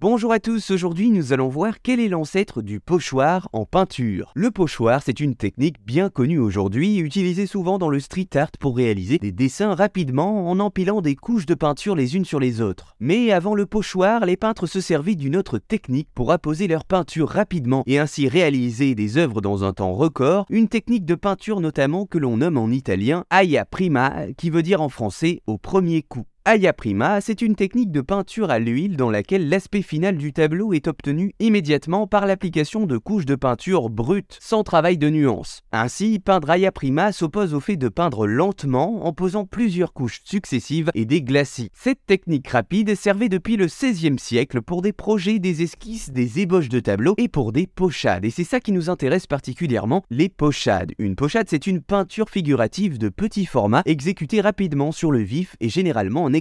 Bonjour à tous, aujourd'hui nous allons voir quel est l'ancêtre du pochoir en peinture. Le pochoir, c'est une technique bien connue aujourd'hui, utilisée souvent dans le street art pour réaliser des dessins rapidement en empilant des couches de peinture les unes sur les autres. Mais avant le pochoir, les peintres se servaient d'une autre technique pour apposer leur peinture rapidement et ainsi réaliser des œuvres dans un temps record, une technique de peinture notamment que l'on nomme en italien aia prima, qui veut dire en français au premier coup. Aya prima, c'est une technique de peinture à l'huile dans laquelle l'aspect final du tableau est obtenu immédiatement par l'application de couches de peinture brutes, sans travail de nuance. Ainsi, peindre aya prima s'oppose au fait de peindre lentement en posant plusieurs couches successives et des glacis. Cette technique rapide servait depuis le XVIe siècle pour des projets, des esquisses, des ébauches de tableaux et pour des pochades. Et c'est ça qui nous intéresse particulièrement, les pochades. Une pochade, c'est une peinture figurative de petit format exécutée rapidement sur le vif et généralement en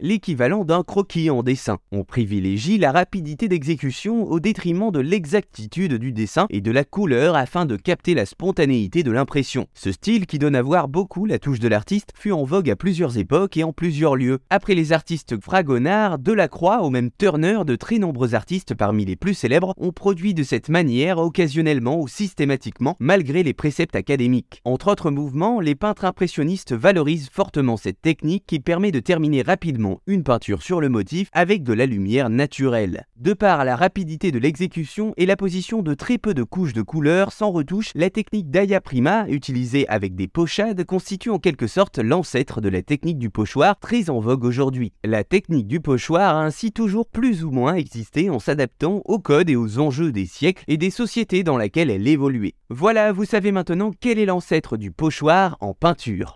l'équivalent d'un croquis en dessin. On privilégie la rapidité d'exécution au détriment de l'exactitude du dessin et de la couleur afin de capter la spontanéité de l'impression. Ce style qui donne à voir beaucoup la touche de l'artiste fut en vogue à plusieurs époques et en plusieurs lieux. Après les artistes Fragonard, Delacroix ou même Turner, de très nombreux artistes parmi les plus célèbres ont produit de cette manière occasionnellement ou systématiquement malgré les préceptes académiques. Entre autres mouvements, les peintres impressionnistes valorisent fortement cette technique qui permet de terminer rapidement une peinture sur le motif avec de la lumière naturelle. De par la rapidité de l'exécution et la position de très peu de couches de couleurs sans retouche, la technique d'Aya Prima, utilisée avec des pochades, constitue en quelque sorte l'ancêtre de la technique du pochoir très en vogue aujourd'hui. La technique du pochoir a ainsi toujours plus ou moins existé en s'adaptant aux codes et aux enjeux des siècles et des sociétés dans lesquelles elle évoluait. Voilà, vous savez maintenant quel est l'ancêtre du pochoir en peinture.